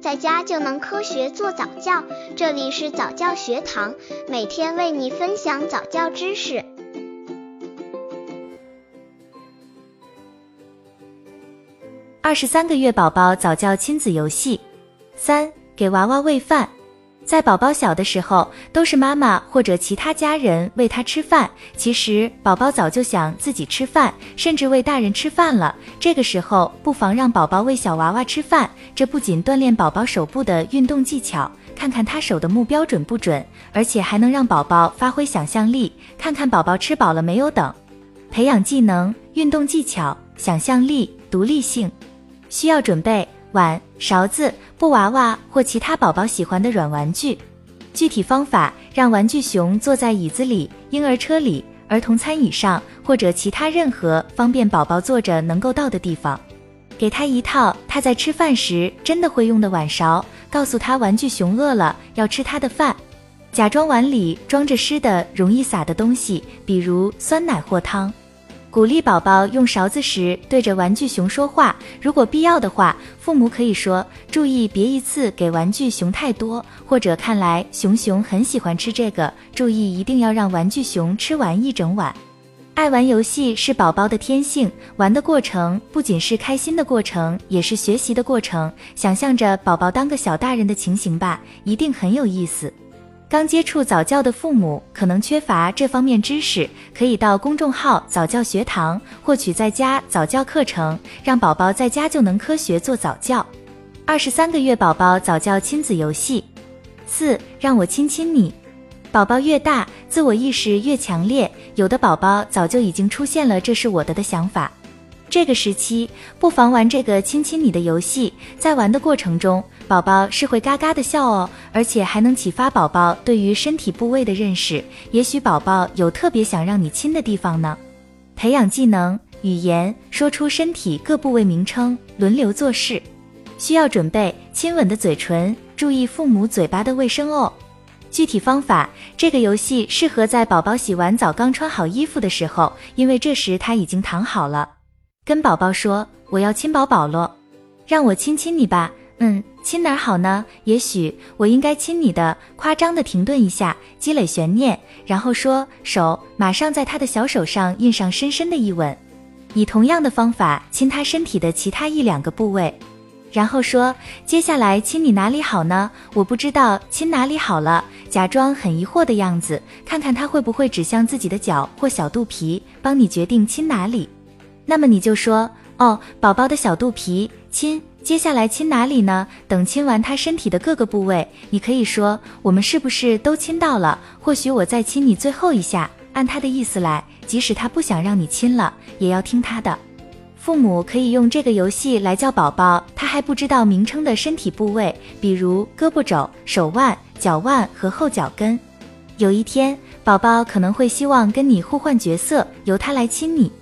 在家就能科学做早教。这里是早教学堂，每天为你分享早教知识。二十三个月宝宝早教亲子游戏三，给娃娃喂饭。在宝宝小的时候，都是妈妈或者其他家人喂他吃饭。其实宝宝早就想自己吃饭，甚至喂大人吃饭了。这个时候，不妨让宝宝喂小娃娃吃饭。这不仅锻炼宝宝手部的运动技巧，看看他手的目标准不准，而且还能让宝宝发挥想象力，看看宝宝吃饱了没有等。培养技能、运动技巧、想象力、独立性，需要准备。碗、勺子、布娃娃或其他宝宝喜欢的软玩具。具体方法：让玩具熊坐在椅子里、婴儿车里、儿童餐椅上或者其他任何方便宝宝坐着能够到的地方。给他一套他在吃饭时真的会用的碗勺，告诉他玩具熊饿了要吃他的饭。假装碗里装着湿的、容易洒的东西，比如酸奶或汤。鼓励宝宝用勺子时对着玩具熊说话，如果必要的话，父母可以说：“注意别一次给玩具熊太多。”或者“看来熊熊很喜欢吃这个，注意一定要让玩具熊吃完一整碗。”爱玩游戏是宝宝的天性，玩的过程不仅是开心的过程，也是学习的过程。想象着宝宝当个小大人的情形吧，一定很有意思。刚接触早教的父母可能缺乏这方面知识，可以到公众号早教学堂获取在家早教课程，让宝宝在家就能科学做早教。二十三个月宝宝早教亲子游戏四，让我亲亲你。宝宝越大，自我意识越强烈，有的宝宝早就已经出现了这是我的的想法。这个时期不妨玩这个亲亲你的游戏，在玩的过程中，宝宝是会嘎嘎的笑哦，而且还能启发宝宝对于身体部位的认识。也许宝宝有特别想让你亲的地方呢。培养技能语言，说出身体各部位名称，轮流做事。需要准备亲吻的嘴唇，注意父母嘴巴的卫生哦。具体方法，这个游戏适合在宝宝洗完澡刚穿好衣服的时候，因为这时他已经躺好了。跟宝宝说我要亲宝宝咯，让我亲亲你吧。嗯，亲哪儿好呢？也许我应该亲你的。夸张的停顿一下，积累悬念，然后说手，马上在他的小手上印上深深的一吻。以同样的方法亲他身体的其他一两个部位，然后说接下来亲你哪里好呢？我不知道亲哪里好了。假装很疑惑的样子，看看他会不会指向自己的脚或小肚皮，帮你决定亲哪里。那么你就说哦，宝宝的小肚皮亲，接下来亲哪里呢？等亲完他身体的各个部位，你可以说我们是不是都亲到了？或许我再亲你最后一下，按他的意思来，即使他不想让你亲了，也要听他的。父母可以用这个游戏来教宝宝他还不知道名称的身体部位，比如胳膊肘、手腕、脚腕和后脚跟。有一天，宝宝可能会希望跟你互换角色，由他来亲你。